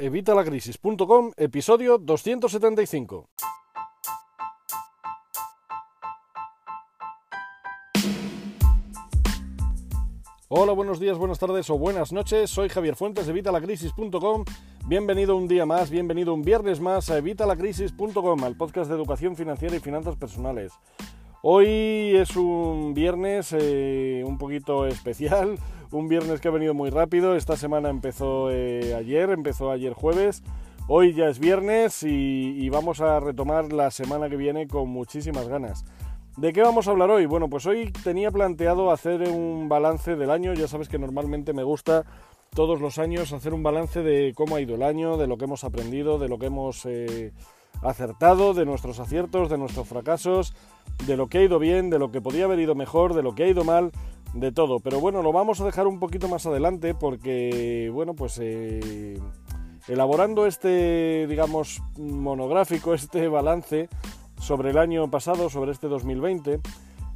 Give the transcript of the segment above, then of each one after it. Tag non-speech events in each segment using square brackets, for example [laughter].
evitalacrisis.com, episodio 275. Hola, buenos días, buenas tardes o buenas noches. Soy Javier Fuentes de evitalacrisis.com. Bienvenido un día más, bienvenido un viernes más a evitalacrisis.com, al podcast de educación financiera y finanzas personales. Hoy es un viernes eh, un poquito especial, un viernes que ha venido muy rápido. Esta semana empezó eh, ayer, empezó ayer jueves. Hoy ya es viernes y vamos a retomar la semana que viene con muchísimas ganas. ¿De qué vamos a hablar hoy? Bueno, pues hoy tenía planteado hacer un balance del año. Ya sabes que normalmente me gusta todos los años hacer un balance de cómo ha ido el año, de lo que hemos aprendido, de lo que hemos eh, acertado, de nuestros aciertos, de nuestros fracasos, de lo que ha ido bien, de lo que podía haber ido mejor, de lo que ha ido mal, de todo. Pero bueno, lo vamos a dejar un poquito más adelante porque, bueno, pues eh, elaborando este, digamos, monográfico, [laughs] este balance, sobre el año pasado, sobre este 2020,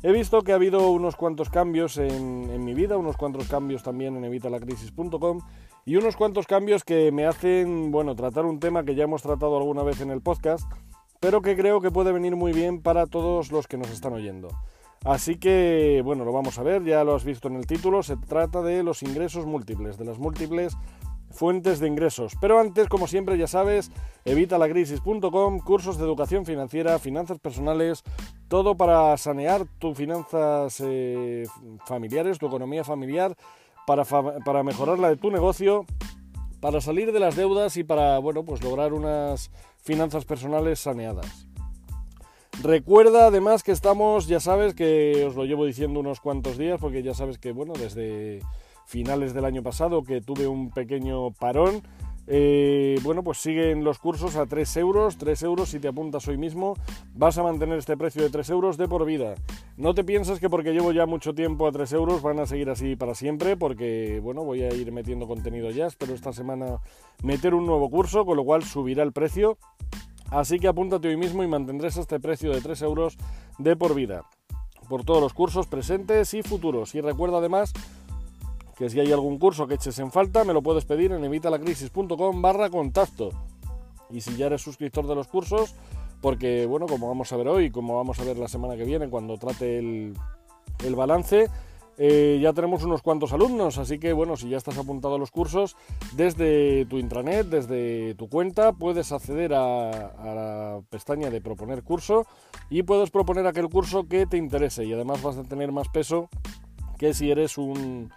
he visto que ha habido unos cuantos cambios en, mi vida, unos cuantos cambios también en evitalacrisis.com y unos cuantos cambios que me hacen, bueno, tratar un tema que ya hemos tratado alguna vez en el podcast, pero que creo que puede venir muy bien para todos los que nos están oyendo. Así que, bueno, lo vamos a ver, ya lo has visto en el título, se trata de los ingresos múltiples, de las múltiples fuentes de ingresos. Pero antes, como siempre, ya sabes, evitalacrisis.com, cursos de educación financiera, finanzas personales, todo para sanear tus finanzas eh, familiares, tu economía familiar, para, para mejorar la de tu negocio, para salir de las deudas y para, bueno, pues lograr unas finanzas personales saneadas. Recuerda además que estamos, ya sabes que os lo llevo diciendo unos cuantos días, porque ya sabes que, bueno, desde finales del año pasado que tuve un pequeño parón. Eh, bueno, pues siguen los cursos a 3 euros, 3 euros si te apuntas hoy mismo, vas a mantener este precio de 3 euros de por vida. No te piensas que porque llevo ya mucho tiempo a 3 euros van a seguir así para siempre, porque bueno, voy a ir metiendo contenido ya, espero esta semana meter un nuevo curso, con lo cual subirá el precio. Así que apúntate hoy mismo y mantendrás este precio de 3 euros de por vida, por todos los cursos presentes y futuros. Y recuerda además que si hay algún curso que eches en falta, me lo puedes pedir en evitalacrisis.com barra contacto. Y si ya eres suscriptor de los cursos, porque bueno, como vamos a ver hoy, como vamos a ver la semana que viene cuando trate el, balance, eh, ya tenemos unos cuantos alumnos, así que bueno, si ya estás apuntado a los cursos, desde tu intranet, desde tu cuenta, puedes acceder a, la pestaña de proponer curso y puedes proponer aquel curso que te interese y además vas a tener más peso que si eres un,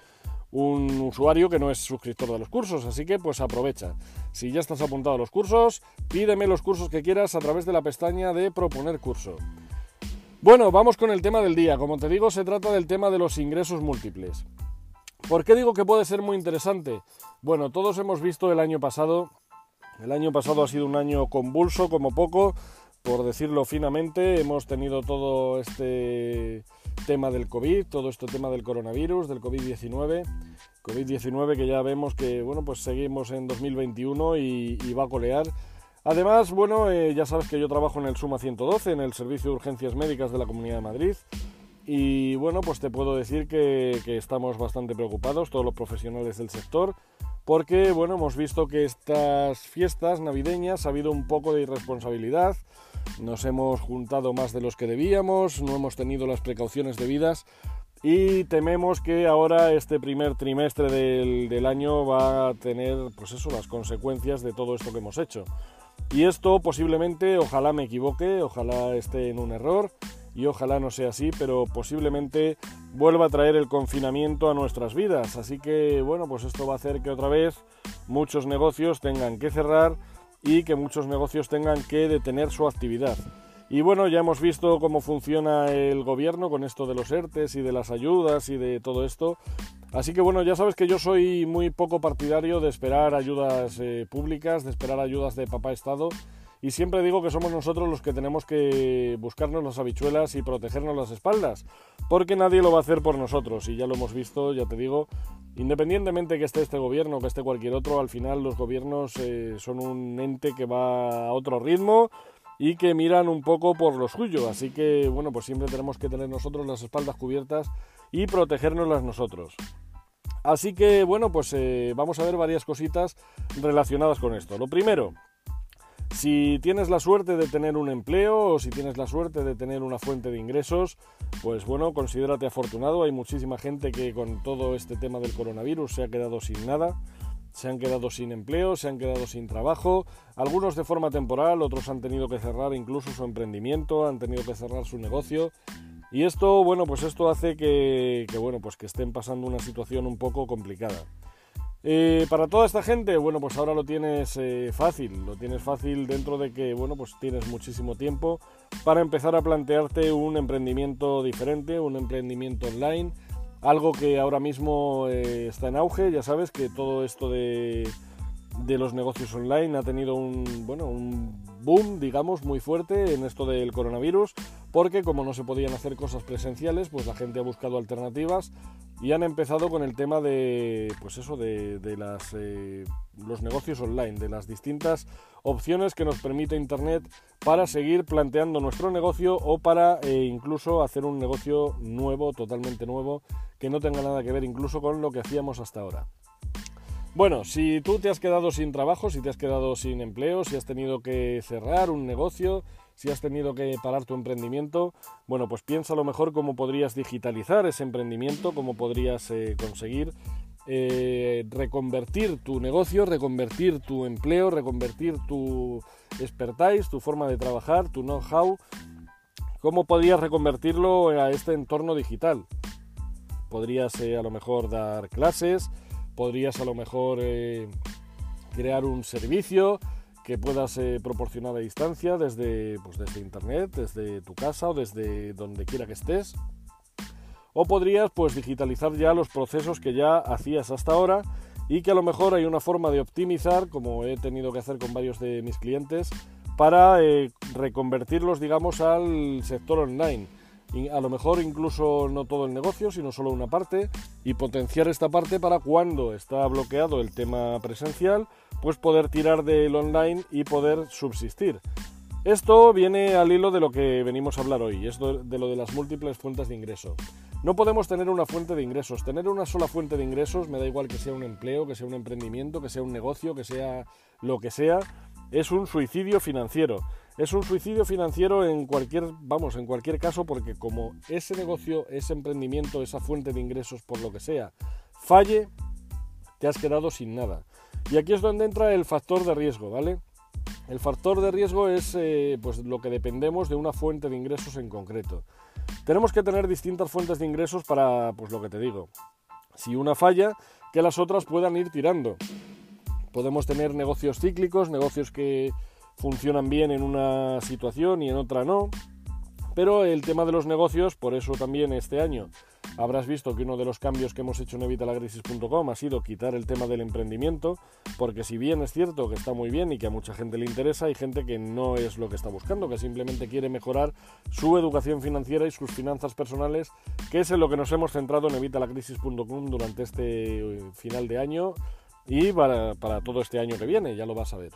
un usuario que no es suscriptor de los cursos, así que pues aprovecha. Si ya estás apuntado a los cursos, pídeme los cursos que quieras a través de la pestaña de proponer curso. Bueno, vamos con el tema del día. Como te digo, se trata del tema de los ingresos múltiples. ¿Por qué digo que puede ser muy interesante? Bueno, todos hemos visto el año pasado, el año pasado ha sido un año convulso como poco, por decirlo finamente, hemos tenido todo este tema del COVID, todo este tema del coronavirus, del COVID-19. COVID-19 que ya vemos que, bueno, pues seguimos en 2021 y, va a colear. Además, bueno, eh, ya sabes que yo trabajo en el Suma 112, en el Servicio de Urgencias Médicas de la Comunidad de Madrid. Y bueno, pues te puedo decir que, estamos bastante preocupados, todos los profesionales del sector, porque bueno, hemos visto que estas fiestas navideñas ha habido un poco de irresponsabilidad, nos hemos juntado más de los que debíamos, no hemos tenido las precauciones debidas y tememos que ahora este primer trimestre del, año va a tener pues eso, las consecuencias de todo esto que hemos hecho. Y esto posiblemente, ojalá me equivoque, ojalá esté en un error y ojalá no sea así, pero posiblemente vuelva a traer el confinamiento a nuestras vidas. Así que bueno, pues esto va a hacer que otra vez muchos negocios tengan que cerrar y que muchos negocios tengan que detener su actividad. Y bueno, ya hemos visto cómo funciona el gobierno con esto de los ERTES y de las ayudas y de todo esto. Así que bueno, ya sabes que yo soy muy poco partidario de esperar ayudas eh, públicas, de esperar ayudas de papá Estado. Y siempre digo que somos nosotros los que tenemos que buscarnos las habichuelas y protegernos las espaldas, porque nadie lo va a hacer por nosotros. Y ya lo hemos visto, ya te digo, Independientemente que esté este gobierno o que esté cualquier otro, al final los gobiernos eh, son un ente que va a otro ritmo y que miran un poco por lo suyo. Así que, bueno, pues siempre tenemos que tener nosotros las espaldas cubiertas y protegernoslas nosotros. Así que bueno, pues eh, vamos a ver varias cositas relacionadas con esto. Lo primero, si tienes la suerte de tener un empleo o si tienes la suerte de tener una fuente de ingresos, pues bueno, considérate afortunado. Hay muchísima gente que con todo este tema del coronavirus se ha quedado sin nada se han quedado sin empleo, se han quedado sin trabajo, algunos de forma temporal, otros han tenido que cerrar incluso su emprendimiento, han tenido que cerrar su negocio. Y esto, bueno, pues esto hace que, bueno, pues que estén pasando una situación un poco complicada. Eh, para toda esta gente, bueno, pues ahora lo tienes eh, fácil, lo tienes fácil dentro de que, bueno, pues tienes muchísimo tiempo para empezar a plantearte un emprendimiento diferente, un emprendimiento online, algo que ahora mismo eh, está en auge, ya sabes que todo esto de, de, los negocios online ha tenido un, bueno, un boom, digamos, muy fuerte en esto del coronavirus, porque como no se podían hacer cosas presenciales, pues la gente ha buscado alternativas y han empezado con el tema de, pues eso, de, eh, los negocios online, de las distintas opciones que nos permite Internet para seguir planteando nuestro negocio o para eh, incluso hacer un negocio nuevo, totalmente nuevo, que no tenga nada que ver incluso con lo que hacíamos hasta ahora. Bueno, si tú te has quedado sin trabajo, si te has quedado sin empleo, si has tenido que cerrar un negocio, si has tenido que parar tu emprendimiento, bueno, pues piensa a lo mejor cómo podrías digitalizar ese emprendimiento, cómo podrías eh, conseguir eh, reconvertir tu negocio, reconvertir tu empleo, reconvertir tu expertise, tu forma de trabajar, tu know-how, cómo podrías reconvertirlo a este entorno digital. Podrías eh, a lo mejor dar clases, podrías a lo mejor eh, crear un servicio que puedas eh, proporcionar a distancia desde, pues desde internet, desde tu casa o desde donde quiera que estés. O podrías pues digitalizar ya los procesos que ya hacías hasta ahora y que a lo mejor hay una forma de optimizar, como he tenido que hacer con varios de mis clientes, para eh, reconvertirlos, digamos, al sector online a lo mejor incluso no todo el negocio, sino solo una parte, y potenciar esta parte para cuando está bloqueado el tema presencial, pues poder tirar del online y poder subsistir. Esto viene al hilo de lo que venimos a hablar hoy, es de lo de las múltiples fuentes de ingreso. No podemos tener una fuente de ingresos. Tener una sola fuente de ingresos, me da igual que sea un empleo, que sea un emprendimiento, que sea un negocio, que sea lo que sea, es un suicidio financiero. Es un suicidio financiero en cualquier, vamos, en cualquier caso, porque como ese negocio, ese emprendimiento, esa fuente de ingresos, por lo que sea, falle, te has quedado sin nada. Y aquí es donde entra el factor de riesgo, ¿vale? El factor de riesgo es eh, pues lo que dependemos de una fuente de ingresos en concreto. Tenemos que tener distintas fuentes de ingresos para, pues lo que te digo, si una falla, que las otras puedan ir tirando. Podemos tener negocios cíclicos, negocios que funcionan bien en una situación y en otra no. Pero el tema de los negocios, por eso también este año habrás visto que uno de los cambios que hemos hecho en evitalacrisis.com ha sido quitar el tema del emprendimiento, porque si bien es cierto que está muy bien y que a mucha gente le interesa, hay gente que no es lo que está buscando, que simplemente quiere mejorar su educación financiera y sus finanzas personales, que es en lo que nos hemos centrado en evitalacrisis.com durante este eh, final de año y para, para todo este año que viene, ya lo vas a ver.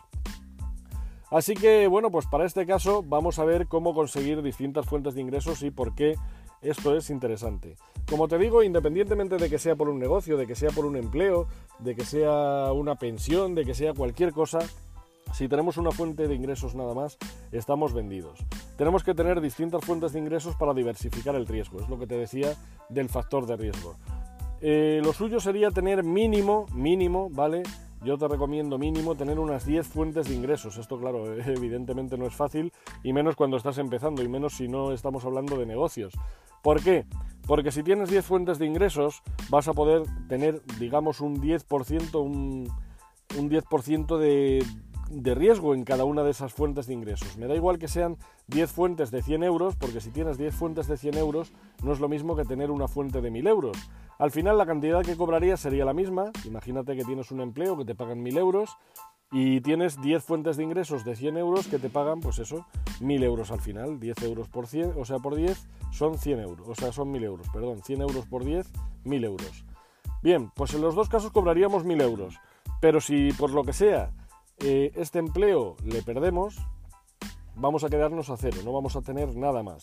Así que bueno, pues para este caso vamos a ver cómo conseguir distintas fuentes de ingresos y por qué esto es interesante. Como te digo, independientemente de que sea por un negocio, de que sea por un empleo, de que sea una pensión, de que sea cualquier cosa, si tenemos una fuente de ingresos nada más, estamos vendidos. Tenemos que tener distintas fuentes de ingresos para diversificar el riesgo, es lo que te decía del factor de riesgo. Eh, lo suyo sería tener mínimo, mínimo, ¿vale? Yo te recomiendo mínimo tener unas 10 fuentes de ingresos. Esto, claro, [laughs] evidentemente no es fácil, y menos cuando estás empezando, y menos si no estamos hablando de negocios. ¿Por qué? Porque si tienes 10 fuentes de ingresos, vas a poder tener, digamos, un 10%, un, un 10% de, de riesgo en cada una de esas fuentes de ingresos. Me da igual que sean 10 fuentes de 100 euros, porque si tienes 10 fuentes de 100 euros, no es lo mismo que tener una fuente de 1000 euros. Al final la cantidad que cobrarías sería la misma. Imagínate que tienes un empleo que te pagan 1000 euros y tienes 10 fuentes de ingresos de 100 euros que te pagan, pues eso, 1000 euros al final. 10 euros por 100, o sea, por 10 son 100 euros, o sea, son 1000 euros, perdón, 100 euros por 10, 1000 euros. Bien, pues en los dos casos cobraríamos 1000 euros. Pero si por lo que sea eh, este empleo le perdemos, vamos a quedarnos a cero, no vamos a tener nada más.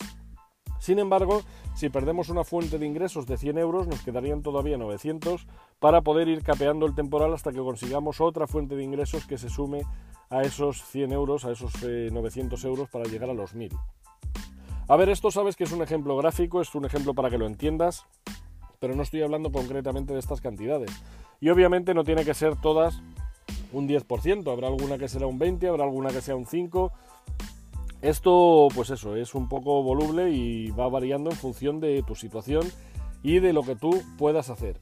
Sin embargo, si perdemos una fuente de ingresos de 100 euros, nos quedarían todavía 900 para poder ir capeando el temporal hasta que consigamos otra fuente de ingresos que se sume a esos 100 euros, a esos 900 eh, euros para llegar a los 1000. A ver, esto sabes que es un ejemplo gráfico, es un ejemplo para que lo entiendas, pero no estoy hablando concretamente de estas cantidades. Y obviamente no tiene que ser todas un 10%, habrá alguna que será un 20, habrá alguna que sea un 5. Esto, pues eso, es un poco voluble y va variando en función de tu situación y de lo que tú puedas hacer.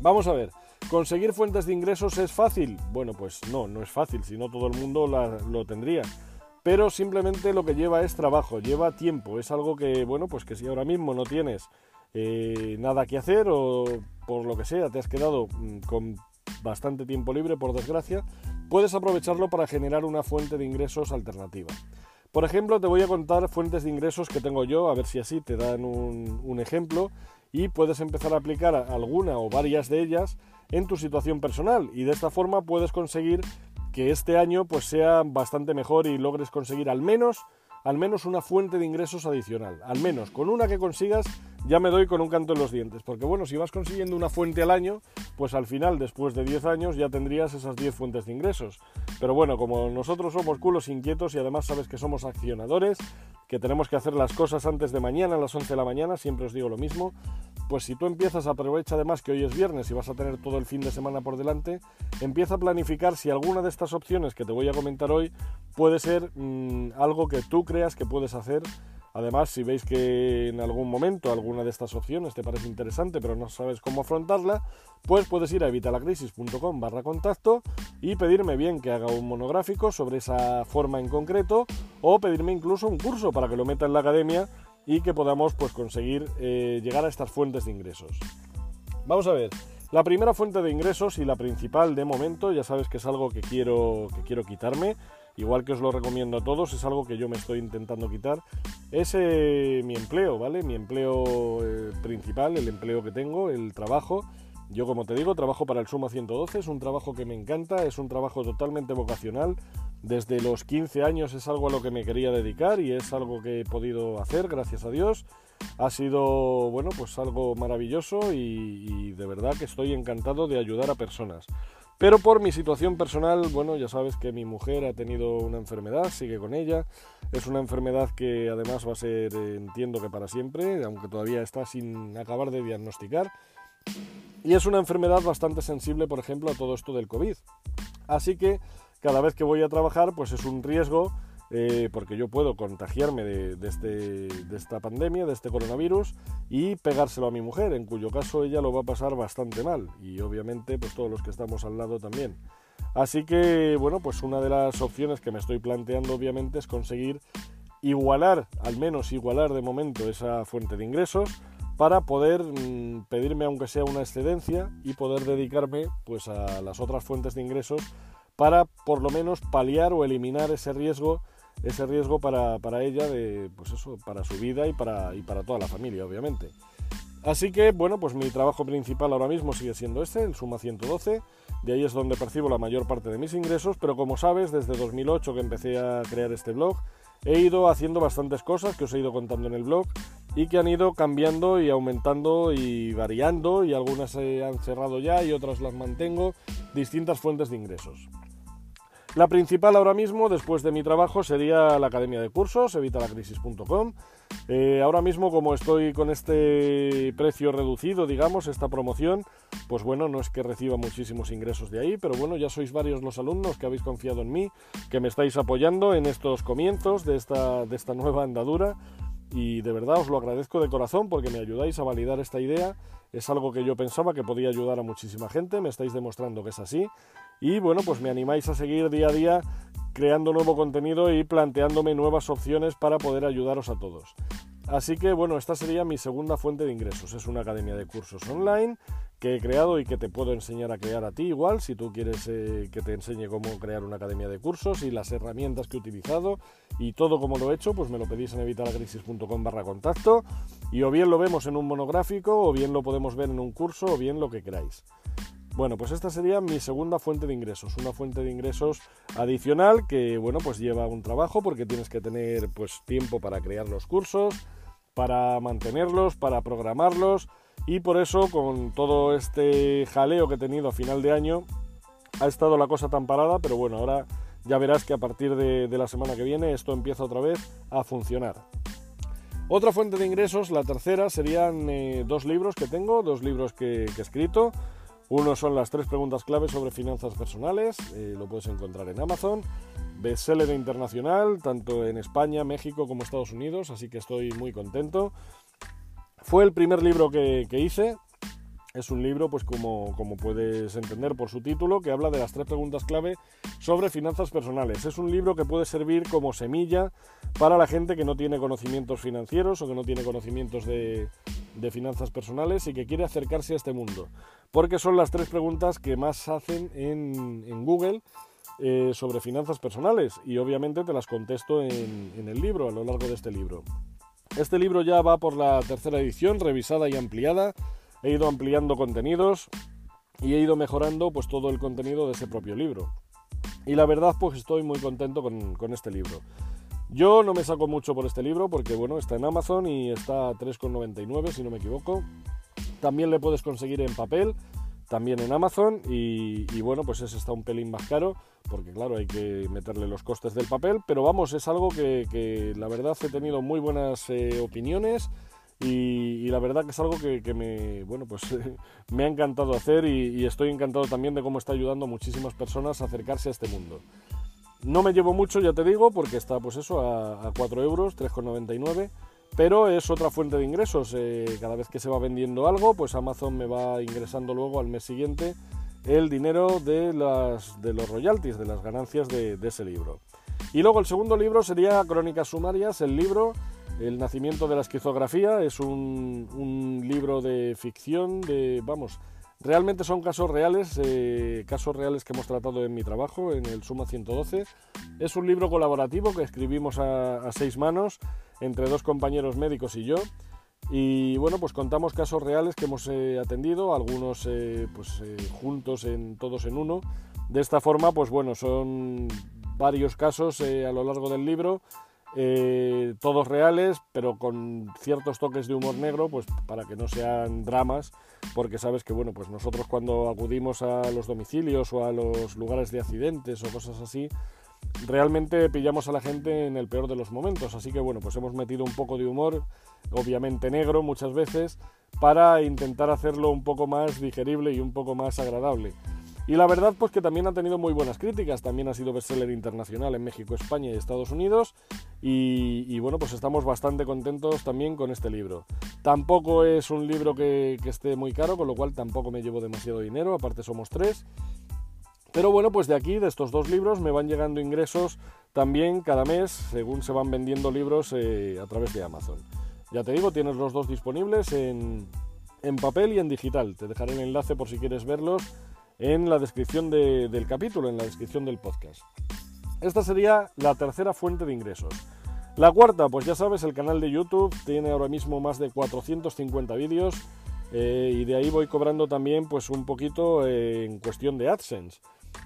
Vamos a ver, ¿conseguir fuentes de ingresos es fácil? Bueno, pues no, no es fácil, si no todo el mundo lo tendría. Pero simplemente lo que lleva es trabajo, lleva tiempo, es algo que, bueno, pues que si ahora mismo no tienes eh, nada que hacer o por lo que sea te has quedado mm, con bastante tiempo libre, por desgracia, puedes aprovecharlo para generar una fuente de ingresos alternativa. Por ejemplo, te voy a contar fuentes de ingresos que tengo yo, a ver si así te dan un, ejemplo y puedes empezar a aplicar alguna o varias de ellas en tu situación personal y de esta forma puedes conseguir que este año pues sea bastante mejor y logres conseguir al menos al menos una fuente de ingresos adicional, al menos con una que consigas ya me doy con un canto en los dientes. Porque bueno, si vas consiguiendo una fuente al año, pues al final, después de 10 años, ya tendrías esas 10 fuentes de ingresos. Pero bueno, como nosotros somos culos inquietos y además sabes que somos accionadores, que tenemos que hacer las cosas antes de mañana, a las 11 de la mañana, siempre os digo lo mismo, pues si tú empiezas, aprovecha además que hoy es viernes y vas a tener todo el fin de semana por delante, empieza a planificar si alguna de estas opciones que te voy a comentar hoy puede ser mm, algo que tú creas que puedes hacer Además, si veis que en algún momento alguna de estas opciones te parece interesante pero no sabes cómo afrontarla, pues puedes ir a evitalacrisis.com barra contacto y pedirme bien que haga un monográfico sobre esa forma en concreto o pedirme incluso un curso para que lo meta en la academia y que podamos pues, conseguir eh, llegar a estas fuentes de ingresos. Vamos a ver, la primera fuente de ingresos y la principal de momento, ya sabes que es algo que quiero, que quiero quitarme, igual que os lo recomiendo a todos, es algo que yo me estoy intentando quitar, es eh, mi empleo, ¿vale? Mi empleo eh, principal, el empleo que tengo, el trabajo. Yo, como te digo, trabajo para el Suma 112, es un trabajo que me encanta, es un trabajo totalmente vocacional. Desde los 15 años es algo a lo que me quería dedicar y es algo que he podido hacer, gracias a Dios. Ha sido, bueno, pues algo maravilloso y de verdad que estoy encantado de ayudar a personas. Pero por mi situación personal, bueno, ya sabes que mi mujer ha tenido una enfermedad, sigue con ella. Es una enfermedad que además va a ser, entiendo que para siempre, aunque todavía está sin acabar de diagnosticar. Y es una enfermedad bastante sensible, por ejemplo, a todo esto del COVID. Así que cada vez que voy a trabajar, pues es un riesgo eh, porque yo puedo contagiarme de, este, de, esta pandemia, de este coronavirus, y pegárselo a mi mujer, en cuyo caso ella lo va a pasar bastante mal, y obviamente pues todos los que estamos al lado también. Así que, bueno, pues una de las opciones que me estoy planteando obviamente es conseguir igualar, al menos igualar de momento esa fuente de ingresos, para poder mm, pedirme aunque sea una excedencia y poder dedicarme pues a las otras fuentes de ingresos para por lo menos paliar o eliminar ese riesgo ese riesgo para, ella, de, pues eso, para su vida y para, y para toda la familia, obviamente. Así que, bueno, pues mi trabajo principal ahora mismo sigue siendo este, el Suma 112. De ahí es donde percibo la mayor parte de mis ingresos, pero como sabes, desde 2008 que empecé a crear este blog, he ido haciendo bastantes cosas que os he ido contando en el blog y que han ido cambiando y aumentando y variando y algunas se han cerrado ya y otras las mantengo, distintas fuentes de ingresos. La principal ahora mismo, después de mi trabajo, sería la academia de cursos, evitalacrisis.com. Eh, ahora mismo, como estoy con este precio reducido, digamos, esta promoción, pues bueno, no es que reciba muchísimos ingresos de ahí, pero bueno, ya sois varios los alumnos que habéis confiado en mí, que me estáis apoyando en estos comienzos de esta, de esta nueva andadura y de verdad os lo agradezco de corazón porque me ayudáis a validar esta idea. Es algo que yo pensaba que podía ayudar a muchísima gente, me estáis demostrando que es así y bueno, pues me animáis a seguir día a día creando nuevo contenido y planteándome nuevas opciones para poder ayudaros a todos. Así que bueno, esta sería mi segunda fuente de ingresos. Es una academia de cursos online que he creado y que te puedo enseñar a crear a ti igual, si tú quieres eh, que te enseñe cómo crear una academia de cursos y las herramientas que he utilizado y todo como lo he hecho, pues me lo pedís en evitalacrisis.com barra contacto y o bien lo vemos en un monográfico o bien lo podemos ver en un curso o bien lo que queráis. Bueno, pues esta sería mi segunda fuente de ingresos, una fuente de ingresos adicional que, bueno, pues lleva un trabajo porque tienes que tener pues tiempo para crear los cursos, para mantenerlos, para programarlos y por eso con todo este jaleo que he tenido a final de año ha estado la cosa tan parada, pero bueno, ahora ya verás que a partir de, la semana que viene esto empieza otra vez a funcionar. Otra fuente de ingresos, la tercera, serían eh, dos libros que tengo, dos libros que, he escrito. Uno son las tres preguntas claves sobre finanzas personales, eh, lo puedes encontrar en Amazon. Bestseller internacional, tanto en España, México como Estados Unidos, así que estoy muy contento. Fue el primer libro que, que hice, es un libro, pues como, puedes entender por su título, que habla de las tres preguntas clave sobre finanzas personales. Es un libro que puede servir como semilla para la gente que no tiene conocimientos financieros o que no tiene conocimientos de, finanzas personales y que quiere acercarse a este mundo. Porque son las tres preguntas que más hacen en, Google eh, sobre finanzas personales y obviamente te las contesto en el libro, a lo largo de este libro. Este libro ya va por la tercera edición, revisada y ampliada he ido ampliando contenidos y he ido mejorando pues todo el contenido de ese propio libro. Y la verdad pues estoy muy contento con, este libro. Yo no me saco mucho por este libro porque bueno, está en Amazon y está a 3,99 si no me equivoco. También le puedes conseguir en papel, también en Amazon y, bueno, pues ese está un pelín más caro porque claro, hay que meterle los costes del papel, pero vamos, es algo que, la verdad he tenido muy buenas eh, opiniones y, la verdad que es algo que, me, bueno, pues, [laughs] me ha encantado hacer y, estoy encantado también de cómo está ayudando a muchísimas personas a acercarse a este mundo. No me llevo mucho, ya te digo, porque está pues eso a, 4 euros, 3,99, pero es otra fuente de ingresos. Eh, cada vez que se va vendiendo algo, pues Amazon me va ingresando luego al mes siguiente el dinero de, las, de los royalties, de las ganancias de ese libro. Y luego el segundo libro sería Crónicas Sumarias, el libro el nacimiento de la esquizografía es un, libro de ficción, de, vamos, realmente son casos reales, eh, casos reales que hemos tratado en mi trabajo, en el Suma 112. Es un libro colaborativo que escribimos a, seis manos entre dos compañeros médicos y yo. Y bueno, pues contamos casos reales que hemos eh, atendido, algunos eh, pues juntos en todos en uno. De esta forma, pues bueno, son varios casos a lo largo del libro eh, todos reales, pero con ciertos toques de humor negro, pues para que no sean dramas, porque sabes que bueno, pues nosotros cuando acudimos a los domicilios o a los lugares de accidentes o cosas así, realmente pillamos a la gente en el peor de los momentos, así que bueno, pues hemos metido un poco de humor, obviamente negro muchas veces, para intentar hacerlo un poco más digerible y un poco más agradable. Y la verdad, pues que también ha tenido muy buenas críticas. También ha sido bestseller internacional en México, España y Estados Unidos. Y, bueno, pues estamos bastante contentos también con este libro. Tampoco es un libro que, esté muy caro, con lo cual tampoco me llevo demasiado dinero. Aparte somos tres. Pero bueno, pues de aquí, de estos dos libros, me van llegando ingresos también cada mes, según se van vendiendo libros eh, a través de Amazon. Ya te digo, tienes los dos disponibles en, en papel y en digital. Te dejaré el enlace por si quieres verlos en la descripción del capítulo, en la descripción del podcast. Esta sería la tercera fuente de ingresos. La cuarta, pues ya sabes, el canal de YouTube tiene ahora mismo más de 450 vídeos eh, y de ahí voy cobrando también pues un poquito eh, en cuestión de AdSense.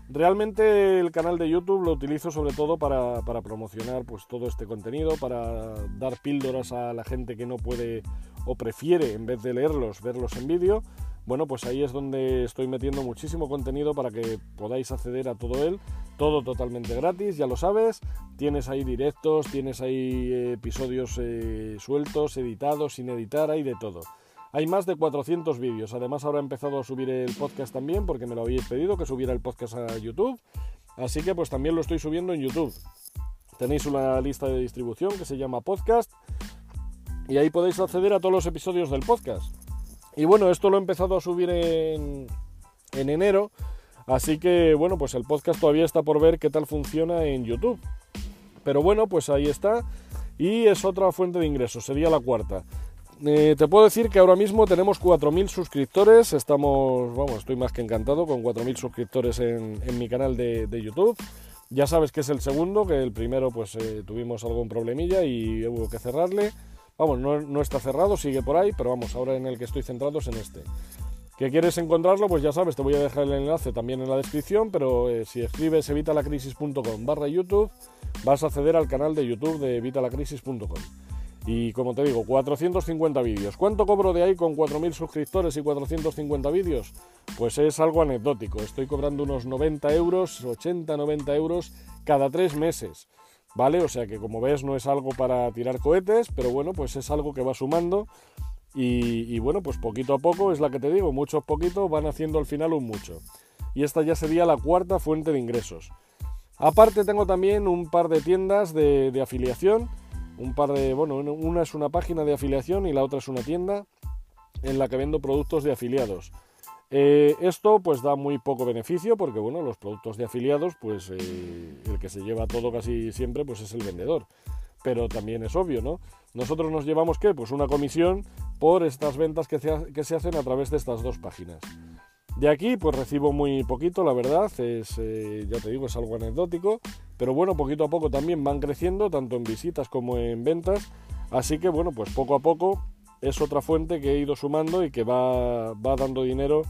Realmente el canal de YouTube lo utilizo sobre todo para, para, promocionar pues todo este contenido, para dar píldoras a la gente que no puede o prefiere en vez de leerlos, verlos en vídeo bueno, pues ahí es donde estoy metiendo muchísimo contenido para que podáis acceder a todo él, todo totalmente gratis, ya lo sabes, tienes ahí directos, tienes ahí eh, episodios eh, sueltos, editados, sin editar, hay de todo. Hay más de 400 vídeos, además ahora he empezado a subir el podcast también porque me lo habéis pedido que subiera el podcast a YouTube, así que pues también lo estoy subiendo en YouTube. Tenéis una lista de distribución que se llama podcast y ahí podéis acceder a todos los episodios del podcast. Y bueno, esto lo he empezado a subir en, enero, así que bueno, pues el podcast todavía está por ver qué tal funciona en YouTube. Pero bueno, pues ahí está. Y es otra fuente de ingresos, sería la cuarta. Eh, te puedo decir que ahora mismo tenemos 4.000 suscriptores, estamos, vamos, estoy más que encantado con 4.000 suscriptores en, mi canal de, YouTube. Ya sabes que es el segundo, que el primero pues eh, tuvimos algún problemilla y hubo que cerrarle. Vamos, no, está cerrado, sigue por ahí, pero vamos, ahora en el que estoy centrado es en este. ¿Que quieres encontrarlo? Pues ya sabes, te voy a dejar el enlace también en la descripción, pero eh, si escribes evitalacrisis.com barra YouTube, vas a acceder al canal de YouTube de evitalacrisis.com. Y como te digo, 450 vídeos. ¿Cuánto cobro de ahí con 4.000 suscriptores y 450 vídeos? Pues es algo anecdótico. Estoy cobrando unos 90 euros, 80, 90 euros cada tres meses. ¿Vale? O sea que como ves no es algo para tirar cohetes, pero bueno, pues es algo que va sumando. Y, bueno, pues poquito a poco es la que te digo, muchos poquitos van haciendo al final un mucho. Y esta ya sería la cuarta fuente de ingresos. Aparte tengo también un par de tiendas de, de afiliación un par de, bueno, una es una página de afiliación y la otra es una tienda en la que vendo productos de afiliados. Eh, esto pues da muy poco beneficio porque bueno, los productos de afiliados pues eh, el que se lleva todo casi siempre pues es el vendedor. Pero también es obvio, ¿no? Nosotros nos llevamos qué? Pues una comisión por estas ventas que que se hacen a través de estas dos páginas. De aquí pues recibo muy poquito, la verdad, es, eh, ya te digo, es algo anecdótico, pero bueno, poquito a poco también van creciendo, tanto en visitas como en ventas, así que bueno, pues poco a poco es otra fuente que he ido sumando y que va, va dando dinero,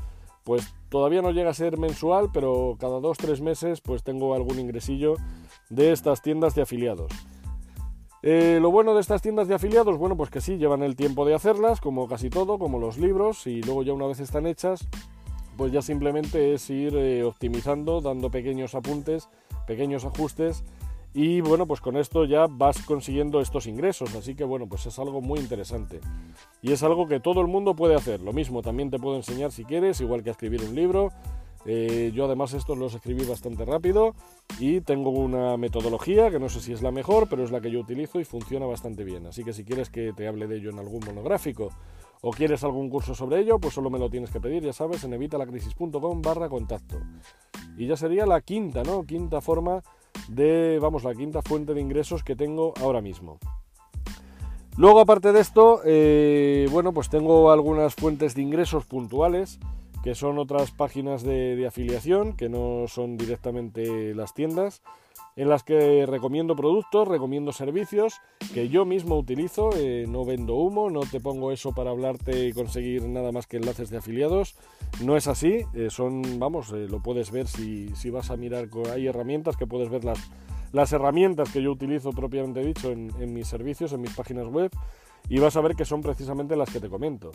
pues todavía no llega a ser mensual, pero cada dos, tres meses pues tengo algún ingresillo de estas tiendas de afiliados. Eh, lo bueno de estas tiendas de afiliados, bueno, pues que sí, llevan el tiempo de hacerlas, como casi todo, como los libros, y luego ya una vez están hechas, pues ya simplemente es ir eh, optimizando, dando pequeños apuntes, pequeños ajustes y bueno, pues con esto ya vas consiguiendo estos ingresos, así que bueno, pues es algo muy interesante. Y es algo que todo el mundo puede hacer. Lo mismo también te puedo enseñar si quieres, igual que escribir un libro. Eh, yo además estos los escribí bastante rápido y tengo una metodología que no sé si es la mejor, pero es la que yo utilizo y funciona bastante bien. Así que si quieres que te hable de ello en algún monográfico o quieres algún curso sobre ello, pues solo me lo tienes que pedir, ya sabes, en evitalacrisis.com barra contacto. Y ya sería la quinta, ¿no? Quinta forma de, vamos, la quinta fuente de ingresos que tengo ahora mismo. Luego, aparte de esto, eh, bueno, pues tengo algunas fuentes de ingresos puntuales, que son otras páginas de afiliación, que no son directamente las tiendas en las que recomiendo productos, recomiendo servicios que yo mismo utilizo, eh, no vendo humo, no te pongo eso para hablarte y conseguir nada más que enlaces de afiliados, no es así, eh, son, vamos, eh, lo puedes ver si, vas a mirar, hay herramientas que puedes ver las, las herramientas que yo utilizo propiamente dicho en, en mis servicios, en mis páginas web, y vas a ver que son precisamente las que te comento.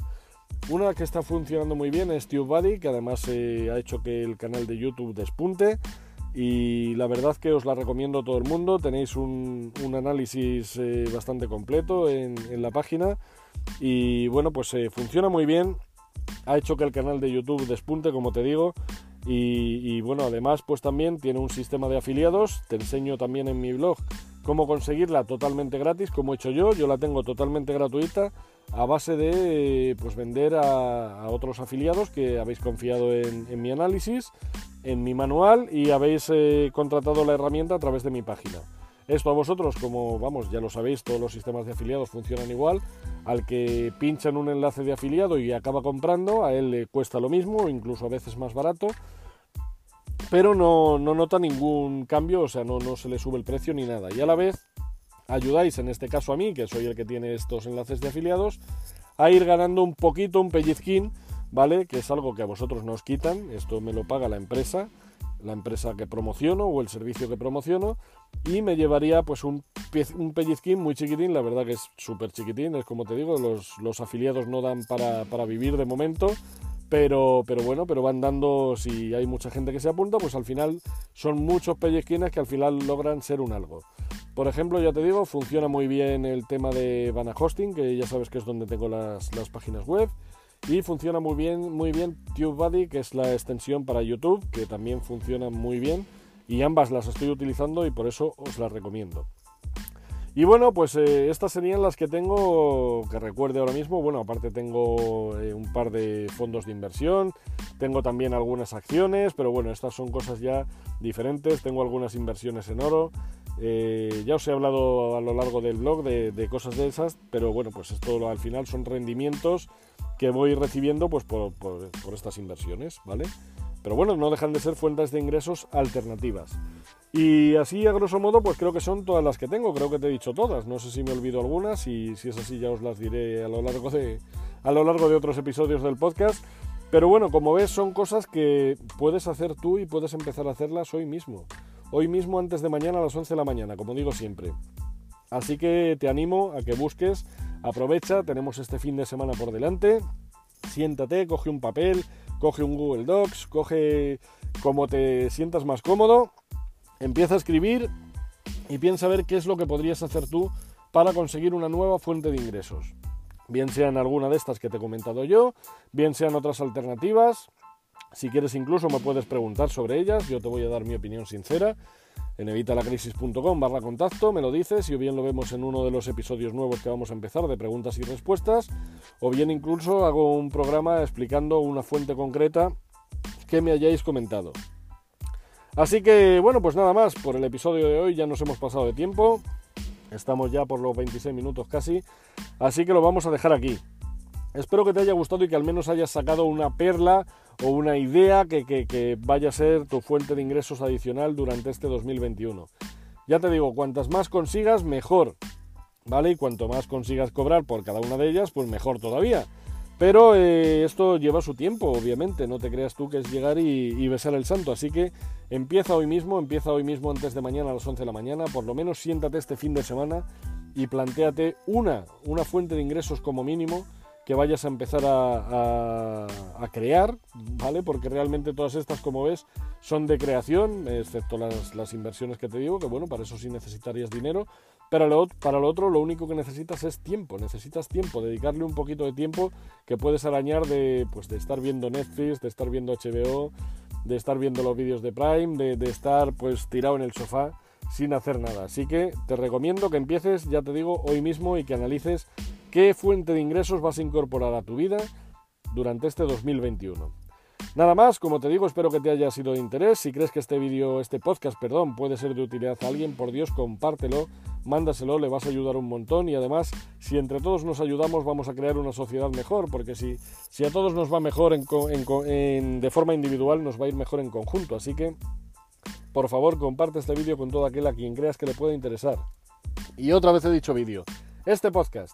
Una que está funcionando muy bien es TubeBuddy, que además ha hecho que el canal de YouTube despunte y la verdad que os la recomiendo a todo el mundo. Tenéis un, análisis eh, bastante completo en, la página y bueno, pues eh, funciona muy bien. Ha hecho que el canal de YouTube despunte, como te digo. Y, y, bueno, además pues también tiene un sistema de afiliados. Te enseño también en mi blog cómo conseguirla totalmente gratis, como he hecho yo. Yo la tengo totalmente gratuita a base de pues vender a, otros afiliados que habéis confiado en, mi análisis, en mi manual y habéis eh, contratado la herramienta a través de mi página. Esto a vosotros, como vamos, ya lo sabéis, todos los sistemas de afiliados funcionan igual. Al que pinchan un enlace de afiliado y acaba comprando, a él le cuesta lo mismo, incluso a veces más barato pero no, nota ningún cambio, o sea, no, no se le sube el precio ni nada. Y a la vez ayudáis, en este caso a mí, que soy el que tiene estos enlaces de afiliados, a ir ganando un poquito, un pellizquín, ¿vale? Que es algo que a vosotros nos quitan, esto me lo paga la empresa, la empresa que promociono o el servicio que promociono, y me llevaría pues un, un pellizquín muy chiquitín, la verdad que es súper chiquitín, es como te digo, los, los afiliados no dan para, para vivir de momento, pero, pero bueno, pero van dando, si hay mucha gente que se apunta, pues al final son muchos pellizquines que al final logran ser un algo. Por ejemplo, ya te digo, funciona muy bien el tema de Vana Hosting, que ya sabes que es donde tengo las, las páginas web. Y funciona muy bien, muy bien TubeBuddy, que es la extensión para YouTube, que también funciona muy bien. Y ambas las estoy utilizando y por eso os las recomiendo. Y bueno, pues eh, estas serían las que tengo que recuerde ahora mismo. Bueno, aparte tengo eh, un par de fondos de inversión, tengo también algunas acciones, pero bueno, estas son cosas ya diferentes. Tengo algunas inversiones en oro. Eh, ya os he hablado a lo largo del blog de, cosas de esas, pero bueno, pues esto al final son rendimientos que voy recibiendo pues por, por estas inversiones, ¿vale? Pero bueno, no dejan de ser fuentes de ingresos alternativas. Y así, a grosso modo, pues creo que son todas las que tengo. Creo que te he dicho todas. No sé si me olvido algunas y si es así ya os las diré a lo largo de, a lo largo de otros episodios del podcast. Pero bueno, como ves, son cosas que puedes hacer tú y puedes empezar a hacerlas hoy mismo. Hoy mismo, antes de mañana, a las 11 de la mañana, como digo siempre. Así que te animo a que busques, aprovecha, tenemos este fin de semana por delante, siéntate, coge un papel, coge un Google Docs, coge como te sientas más cómodo, empieza a escribir y piensa ver qué es lo que podrías hacer tú para conseguir una nueva fuente de ingresos. Bien sean alguna de estas que te he comentado yo, bien sean otras alternativas. Si quieres incluso me puedes preguntar sobre ellas, yo te voy a dar mi opinión sincera en evitalacrisis.com barra contacto, me lo dices y o bien lo vemos en uno de los episodios nuevos que vamos a empezar de preguntas y respuestas, o bien incluso hago un programa explicando una fuente concreta que me hayáis comentado. Así que bueno, pues nada más, por el episodio de hoy ya nos hemos pasado de tiempo, estamos ya por los 26 minutos casi, así que lo vamos a dejar aquí. Espero que te haya gustado y que al menos hayas sacado una perla o una idea que, vaya a ser tu fuente de ingresos adicional durante este 2021. Ya te digo, cuantas más consigas, mejor. ¿Vale? Y cuanto más consigas cobrar por cada una de ellas, pues mejor todavía. Pero eh, esto lleva su tiempo, obviamente, no te creas tú que es llegar y, besar el santo. Así que empieza hoy mismo, empieza hoy mismo antes de mañana a las 11 de la mañana, por lo menos siéntate este fin de semana y planteate una, una fuente de ingresos como mínimo que vayas a empezar a, crear, ¿vale? Porque realmente todas estas, como ves, son de creación, excepto las, inversiones que te digo, que bueno, para eso sí necesitarías dinero, pero para lo otro lo único que necesitas es tiempo, necesitas tiempo, dedicarle un poquito de tiempo que puedes arañar de, pues, de estar viendo Netflix, de estar viendo HBO, de estar viendo los vídeos de Prime, de, de estar pues tirado en el sofá sin hacer nada. Así que te recomiendo que empieces, ya te digo, hoy mismo y que analices ¿Qué fuente de ingresos vas a incorporar a tu vida durante este 2021? Nada más, como te digo, espero que te haya sido de interés. Si crees que este vídeo, este podcast, perdón, puede ser de utilidad a alguien, por Dios, compártelo, mándaselo, le vas a ayudar un montón y además, si entre todos nos ayudamos, vamos a crear una sociedad mejor, porque si, si a todos nos va mejor de forma individual, nos va a ir mejor en conjunto. Así que, por favor, comparte este vídeo con todo aquel a quien creas que le pueda interesar. Y otra vez he dicho vídeo, este podcast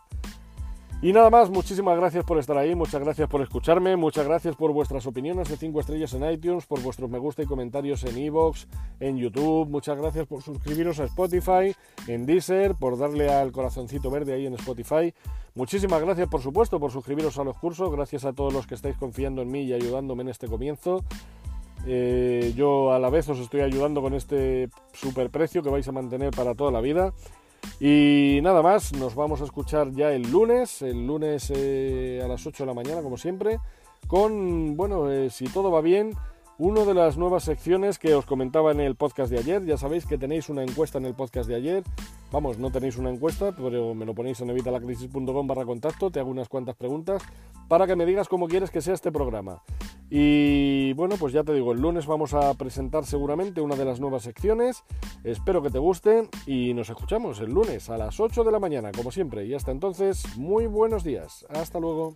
y nada más, muchísimas gracias por estar ahí, muchas gracias por escucharme, muchas gracias por vuestras opiniones de 5 estrellas en iTunes, por vuestros me gusta y comentarios en iVoox, en YouTube, muchas gracias por suscribiros a Spotify, en Deezer, por darle al corazoncito verde ahí en Spotify. Muchísimas gracias, por supuesto, por suscribiros a los cursos, gracias a todos los que estáis confiando en mí y ayudándome en este comienzo. Eh, yo a la vez os estoy ayudando con este super precio que vais a mantener para toda la vida. Y nada más, nos vamos a escuchar ya el lunes, el lunes eh, a las 8 de la mañana, como siempre, con, bueno, eh, si todo va bien, una de las nuevas secciones que os comentaba en el podcast de ayer. Ya sabéis que tenéis una encuesta en el podcast de ayer. Vamos, no tenéis una encuesta, pero me lo ponéis en evitalacrisis.com barra contacto. Te hago unas cuantas preguntas para que me digas cómo quieres que sea este programa. Y bueno, pues ya te digo, el lunes vamos a presentar seguramente una de las nuevas secciones. Espero que te guste y nos escuchamos el lunes a las 8 de la mañana, como siempre. Y hasta entonces, muy buenos días. Hasta luego.